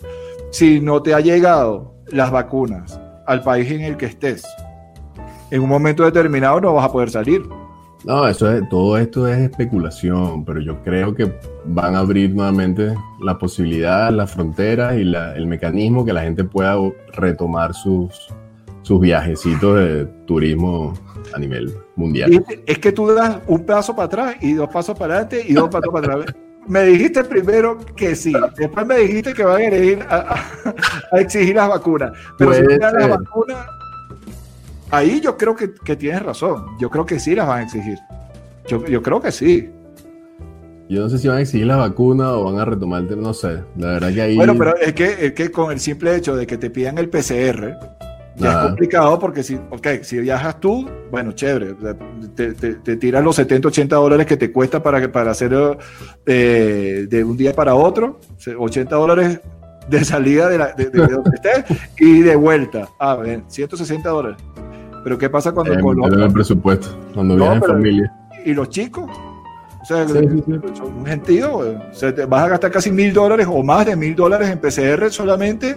[SPEAKER 3] si no te ha llegado las vacunas al país en el que estés, en un momento determinado no vas a poder salir.
[SPEAKER 2] No, eso es, todo esto es especulación, pero yo creo que van a abrir nuevamente la posibilidad, las fronteras y la- el mecanismo que la gente pueda retomar sus, sus viajecitos de turismo a nivel mundial.
[SPEAKER 3] Es que tú das un paso para atrás y dos pasos para adelante y dos pasos para atrás. Me dijiste primero que sí, después me dijiste que van a, elegir a, a- a exigir las vacunas. Pero si las vacunas, ahí yo creo que, que tienes razón. Yo creo que sí las van a exigir. Yo, yo creo que sí.
[SPEAKER 2] Yo no sé si van a exigir la vacuna o van a retomar, el tema, no sé. La verdad que ahí...
[SPEAKER 3] Bueno, pero es que, es que con el simple hecho de que te pidan el PCR, ya
[SPEAKER 2] Ajá.
[SPEAKER 3] es complicado porque si, okay, si viajas tú, bueno, chévere, te, te, te tiras los 70, 80 dólares que te cuesta para, para hacer eh, de un día para otro, 80 dólares de salida de, la- de- de donde [laughs] estés y de vuelta. Ah, bien, 160 dólares. Pero ¿qué pasa cuando
[SPEAKER 2] eh,
[SPEAKER 3] con los-
[SPEAKER 2] el presupuesto, cuando
[SPEAKER 3] No,
[SPEAKER 2] viajan en familia.
[SPEAKER 3] y los chicos? O sea,
[SPEAKER 2] Sí, sí, sí.
[SPEAKER 3] son un gentío. O sea, te vas a gastar casi mil dólares o más de mil dólares en PCR solamente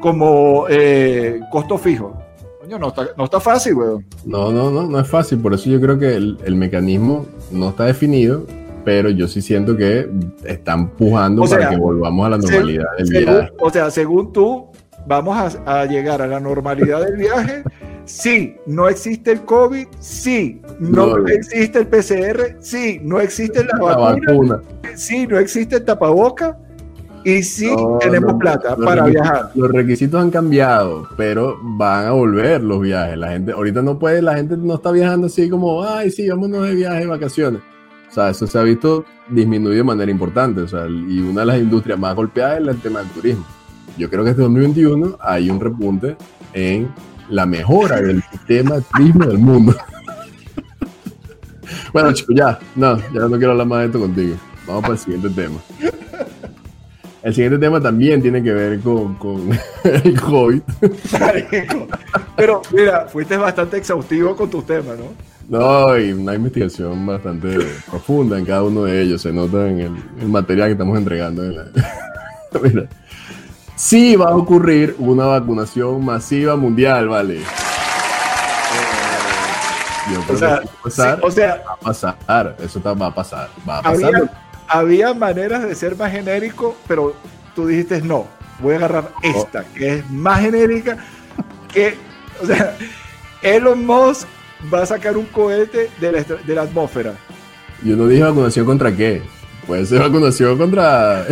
[SPEAKER 3] como eh, costo fijo. Coño, no está, no está fácil, güey.
[SPEAKER 2] No, no, no, no es fácil. Por eso yo creo que el, el mecanismo no está definido, pero yo sí siento que están pujando
[SPEAKER 3] O sea,
[SPEAKER 2] para que volvamos a la
[SPEAKER 3] se-
[SPEAKER 2] normalidad del
[SPEAKER 3] Según-
[SPEAKER 2] viaje.
[SPEAKER 3] o sea, según tú, vamos a, a llegar a la normalidad del viaje. Sí, no existe el COVID. Sí, no,
[SPEAKER 2] No.
[SPEAKER 3] existe el PCR. Sí, no existe la,
[SPEAKER 2] La
[SPEAKER 3] vacuna.
[SPEAKER 2] vacuna.
[SPEAKER 3] Sí, no existe el tapaboca. Y sí,
[SPEAKER 2] No,
[SPEAKER 3] tenemos
[SPEAKER 2] no,
[SPEAKER 3] plata para viajar.
[SPEAKER 2] Los requisitos han cambiado, pero van a volver los viajes. La gente, ahorita no puede, la gente no está viajando así como, ay, sí, vámonos de viaje, de vacaciones. O sea, eso se ha visto disminuido de manera importante. O sea, y una de las industrias más golpeadas es el tema del turismo. Yo creo que este 2021 hay un repunte en la mejora del sistema de turismo del mundo. bueno, chicos, ya, no, ya no quiero hablar más de esto contigo. Vamos para el siguiente tema. El siguiente tema también tiene que ver con, con [laughs] el COVID.
[SPEAKER 3] Pero mira, fuiste bastante exhaustivo con tus temas, ¿no?
[SPEAKER 2] No, y una investigación bastante profunda en cada uno de ellos. Se nota en el, el material que estamos entregando. En la... [laughs] Mira. Sí va a ocurrir una vacunación masiva mundial, ¿vale? Yo creo
[SPEAKER 3] O sea,
[SPEAKER 2] que va a pasar.
[SPEAKER 3] sí, o sea,
[SPEAKER 2] va a pasar. Eso va a pasar. Va a pasar.
[SPEAKER 3] había, había maneras de ser más genérico, pero tú dijiste no. Voy a agarrar esta, que es más genérica, que, o sea, Elon Musk va a sacar un cohete de la, de la atmósfera.
[SPEAKER 2] Yo no dije vacunación contra qué. Puede ser vacunación contra.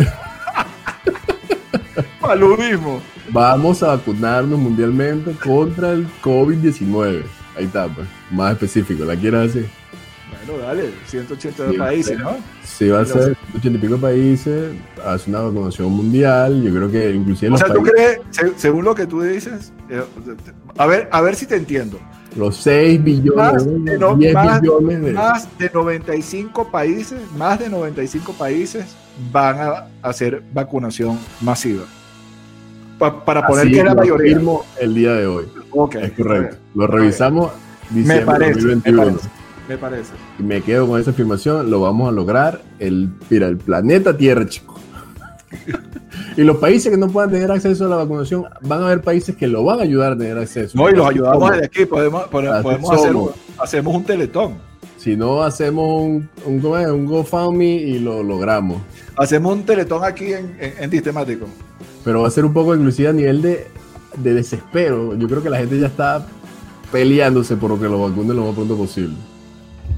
[SPEAKER 3] Paludismo.
[SPEAKER 2] Vamos a vacunarnos mundialmente contra el COVID-19. Ahí está, pues. Más específico. ¿La quieres así?
[SPEAKER 3] Bueno, dale, 180
[SPEAKER 2] Sí,
[SPEAKER 3] países. ¿no?
[SPEAKER 2] Sí, va a ser 80 y pico países. Hace una vacunación mundial. Yo creo que inclusive
[SPEAKER 3] O sea, ¿tú crees, se- según lo que tú dices, eh, a ver, a ver si te entiendo.
[SPEAKER 2] los 6 billones,
[SPEAKER 3] Más de no-
[SPEAKER 2] 10
[SPEAKER 3] más-
[SPEAKER 2] billones de.
[SPEAKER 3] Más de 95 países, más de 95 países van a hacer vacunación masiva. Pa- para poner que
[SPEAKER 2] lo
[SPEAKER 3] mayoría.
[SPEAKER 2] el día de hoy.
[SPEAKER 3] Ok,
[SPEAKER 2] Es correcto. Lo revisamos
[SPEAKER 3] Me
[SPEAKER 2] diciembre
[SPEAKER 3] parece, me
[SPEAKER 2] 2021.
[SPEAKER 3] parece, me parece.
[SPEAKER 2] Y me quedo con esa afirmación, lo vamos a lograr. El, mira, el planeta Tierra, chico. [laughs] y los países que no puedan tener acceso a la vacunación, van a haber países que lo van a ayudar a tener acceso.
[SPEAKER 3] No, y los ayudamos desde aquí, podemos, podemos hacer, hacemos un teletón.
[SPEAKER 2] Si no, hacemos un, un, un GoFundMe y lo logramos.
[SPEAKER 3] Hacemos un teletón aquí en, en, en Sistemático.
[SPEAKER 2] Pero va a ser un poco inclusive a nivel de, de desespero. Yo creo que la gente ya está peleándose por que lo vacunen lo más pronto posible.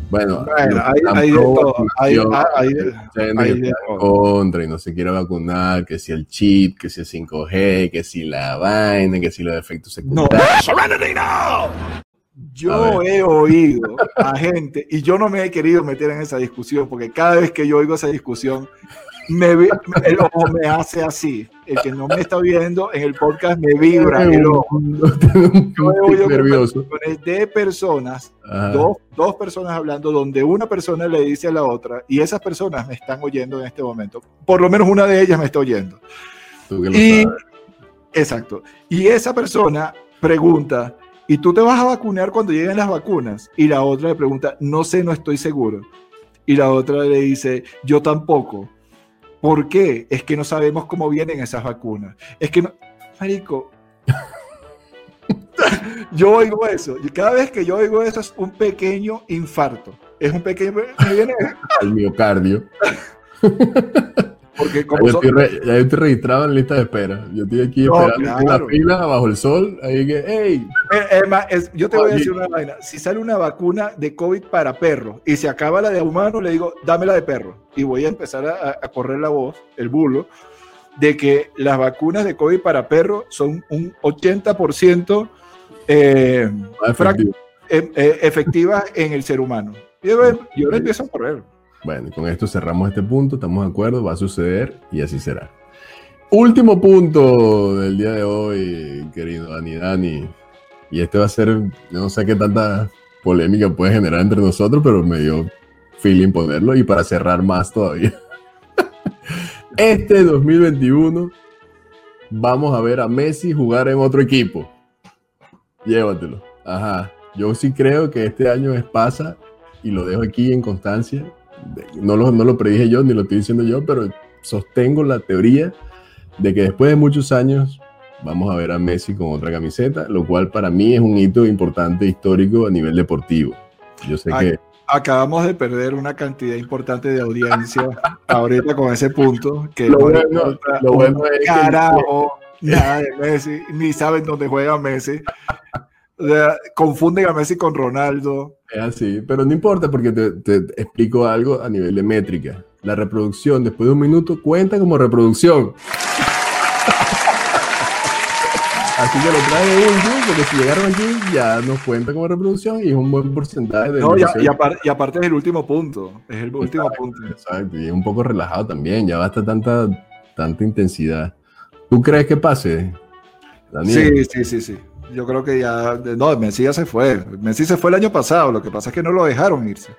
[SPEAKER 2] Bueno,
[SPEAKER 3] Bueno, hay- de todo, hay-
[SPEAKER 2] vacunación,
[SPEAKER 3] hay- hay- de todo.
[SPEAKER 2] contra y no se quiere vacunar, que si el chip, que si el 5G, que si la vaina, que si los efectos
[SPEAKER 3] No.
[SPEAKER 2] secundarios.
[SPEAKER 3] Yo
[SPEAKER 2] A
[SPEAKER 3] he oído a gente, y yo no me he querido meter en esa discusión, porque cada vez que yo oigo esa discusión, me ve- el ojo me hace así. El que no me está viendo en el podcast me vibra el ojo. [laughs] Yo
[SPEAKER 2] nervioso.
[SPEAKER 3] de personas, dos, dos personas hablando, donde una persona le dice a la otra, y esas personas me están oyendo en este momento. Por lo menos una de ellas me está oyendo.
[SPEAKER 2] Tú que lo
[SPEAKER 3] Y,
[SPEAKER 2] sabes.
[SPEAKER 3] exacto. Y esa persona pregunta, ¿y tú te vas a vacunar cuando lleguen las vacunas? Y la otra le pregunta, no sé, no estoy seguro. Y la otra le dice, yo tampoco. ¿Por qué? Es que no sabemos cómo vienen esas vacunas. Es que no... Marico. [laughs] yo oigo eso. Y cada vez que yo oigo eso es un pequeño infarto. Es un pequeño... [laughs]
[SPEAKER 2] Al miocardio. [laughs]
[SPEAKER 3] Porque como
[SPEAKER 2] yo, estoy re- yo estoy registrado en lista de espera. Yo estoy aquí
[SPEAKER 3] No,
[SPEAKER 2] esperando en
[SPEAKER 3] claro.
[SPEAKER 2] la fila bajo el sol. Ahí que, hey,
[SPEAKER 3] Eh, es más, es- yo te voy a decir una vaina. Si sale una vacuna de COVID para perros y se acaba la de humano, le digo, dame la de perro. Y voy a empezar a, a correr la voz, el bulo, de que las vacunas de COVID para perros son un 80% eh,
[SPEAKER 2] efectivo.
[SPEAKER 3] eh, eh, efectivas en el ser humano. Y yo, yo empiezo a correr.
[SPEAKER 2] Bueno, con esto cerramos este punto. Estamos de acuerdo, va a suceder y así será. Último punto del día de hoy, querido Dani Dani. Y este va a ser, no sé qué tanta polémica puede generar entre nosotros, pero me dio feeling ponerlo y para cerrar más todavía. [laughs] Este 2021 vamos a ver a Messi jugar en otro equipo. Llévatelo. Ajá. Yo sí creo que este año es pasa y lo dejo aquí en constancia. No lo, no lo predije yo ni lo estoy diciendo yo, pero sostengo la teoría de que después de muchos años vamos a ver a Messi con otra camiseta, lo cual para mí es un hito importante histórico a nivel deportivo. Yo sé
[SPEAKER 3] Ay,
[SPEAKER 2] que
[SPEAKER 3] Acabamos de perder una cantidad importante de audiencia [laughs] ahorita con ese punto. Que
[SPEAKER 2] Lo
[SPEAKER 3] no
[SPEAKER 2] bueno-
[SPEAKER 3] importa
[SPEAKER 2] lo bueno es que-
[SPEAKER 3] carajo, [laughs] nada de Messi, ni saben dónde juega Messi. Confunden a Messi con Ronaldo.
[SPEAKER 2] es así, pero no importa porque te, te explico algo a nivel de métrica. La reproducción después de un minuto cuenta como reproducción. [laughs] Así que lo traje último, porque si llegaron aquí ya nos cuenta como reproducción y es un buen porcentaje de
[SPEAKER 3] No, y, a- y aparte es el último punto. Es el último punto.
[SPEAKER 2] Exacto, y es un poco relajado también, ya basta tanta, tanta intensidad. ¿Tú crees que pase? Daniel?
[SPEAKER 3] Sí, sí, sí, sí. Yo creo que ya. No, Messi ya se fue. Messi se fue el año pasado. Lo que pasa es que no lo dejaron irse.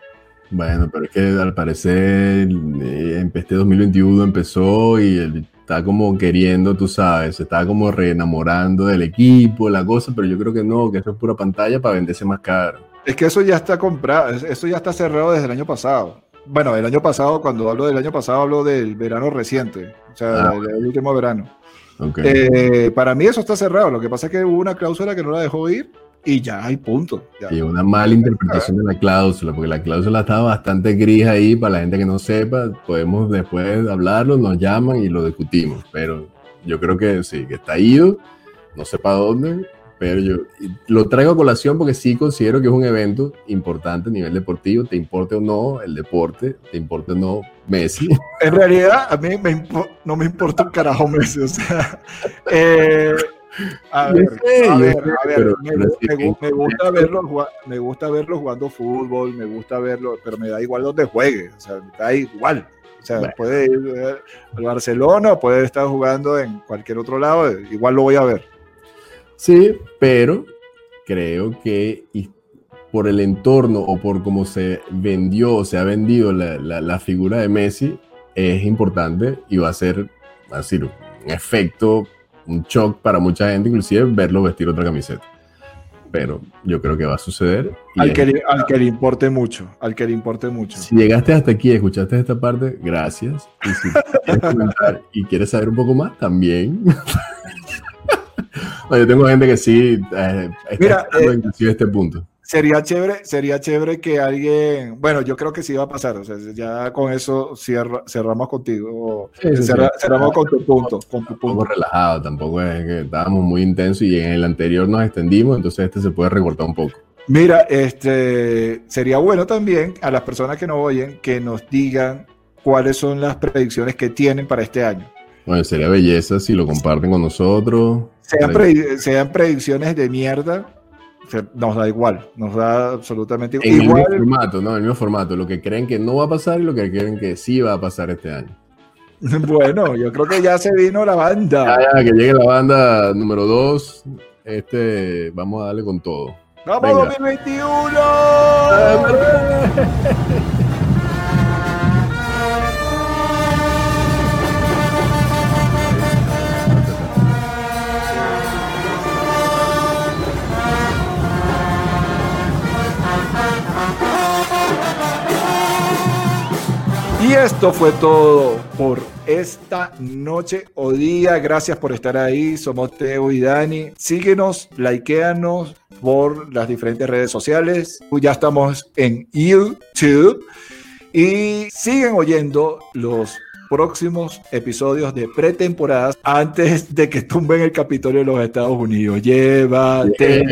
[SPEAKER 2] Bueno, pero es que al parecer eh, este 2021 empezó y el está como queriendo, tú sabes, se está como reenamorando del equipo, la cosa, pero yo creo que no, que eso es pura pantalla para venderse más caro.
[SPEAKER 3] Es que eso ya está comprado, eso ya está cerrado desde el año pasado. Bueno, el año pasado, cuando hablo del año pasado, hablo del verano reciente, o sea,
[SPEAKER 2] Ah,
[SPEAKER 3] el, el último verano.
[SPEAKER 2] Ok.
[SPEAKER 3] Eh, para mí eso está cerrado. Lo que pasa es que hubo una cláusula que no la dejó ir y ya hay punto. Ya.
[SPEAKER 2] Y una mala interpretación de la cláusula, porque la cláusula estaba bastante gris ahí, para la gente que no sepa, podemos después hablarlo, nos llaman y lo discutimos, pero yo creo que sí, que está ido, no sé para dónde, pero yo lo traigo a colación porque sí considero que es un evento importante a nivel deportivo, te importe o no el deporte, te importe o no Messi. [laughs]
[SPEAKER 3] En realidad, a mí me no me importa un carajo Messi. O sea, [laughs] eh, a ver,
[SPEAKER 2] sé,
[SPEAKER 3] a ver,
[SPEAKER 2] sé,
[SPEAKER 3] a ver,
[SPEAKER 2] pero-
[SPEAKER 3] me,
[SPEAKER 2] pero
[SPEAKER 3] me me gusta verlo, me gusta verlo jugando fútbol, me gusta verlo, pero me da igual donde juegue. O sea, me da igual. O sea,
[SPEAKER 2] Bueno.
[SPEAKER 3] puede ir eh, al Barcelona puede estar jugando en cualquier otro lado, igual lo voy a ver.
[SPEAKER 2] Sí, pero creo que por el entorno o por cómo se vendió o se ha vendido la, la- la figura de Messi, es importante y va a ser, va a decir, un efecto, un shock para mucha gente, inclusive verlo vestir otra camiseta. Pero yo creo que va a suceder. y
[SPEAKER 3] Al
[SPEAKER 2] es-
[SPEAKER 3] que, le, al que le importe mucho, al que le importe mucho.
[SPEAKER 2] si llegaste hasta aquí y escuchaste esta parte, gracias. Y si quieres comentar y quieres saber un poco más, también. [laughs] No, yo tengo gente que sí eh, está
[SPEAKER 3] Mira, eh,
[SPEAKER 2] inclusive este punto.
[SPEAKER 3] Sería chévere, sería chévere que alguien, bueno, yo creo que sí va a pasar, o sea, ya con eso cierra- cerramos contigo,
[SPEAKER 2] Sí, sí,
[SPEAKER 3] cerra-
[SPEAKER 2] sí.
[SPEAKER 3] cerramos con tu punto, con tu
[SPEAKER 2] Un poco
[SPEAKER 3] punto.
[SPEAKER 2] relajado, tampoco es que estábamos muy intensos y en el anterior nos extendimos, entonces este se puede recortar un poco.
[SPEAKER 3] Mira, este, sería bueno también a las personas que nos oyen que nos digan cuáles son las predicciones que tienen para este año.
[SPEAKER 2] Bueno, sería belleza si lo comparten con nosotros.
[SPEAKER 3] Sean, predi- sean predicciones de mierda, nos da igual, nos da absolutamente
[SPEAKER 2] En el mismo
[SPEAKER 3] igual.
[SPEAKER 2] formato, ¿no? En el mismo formato, lo que creen que no va a pasar y lo que creen que sí va a pasar este año. [laughs]
[SPEAKER 3] Bueno, yo creo que ya se vino la banda.
[SPEAKER 2] Ya, ya, que llegue la banda número 2, este, vamos a darle con todo.
[SPEAKER 3] ¡Vamos
[SPEAKER 2] Venga.
[SPEAKER 3] 2021! Esto fue todo por esta noche o día. Gracias por estar ahí. Somos Teo y Dani. Síguenos, likeanos por las diferentes redes sociales. Ya estamos en YouTube. Y siguen oyendo los próximos episodios de pretemporadas antes de que tumben el Capitolio de los Estados Unidos. Llévatelo.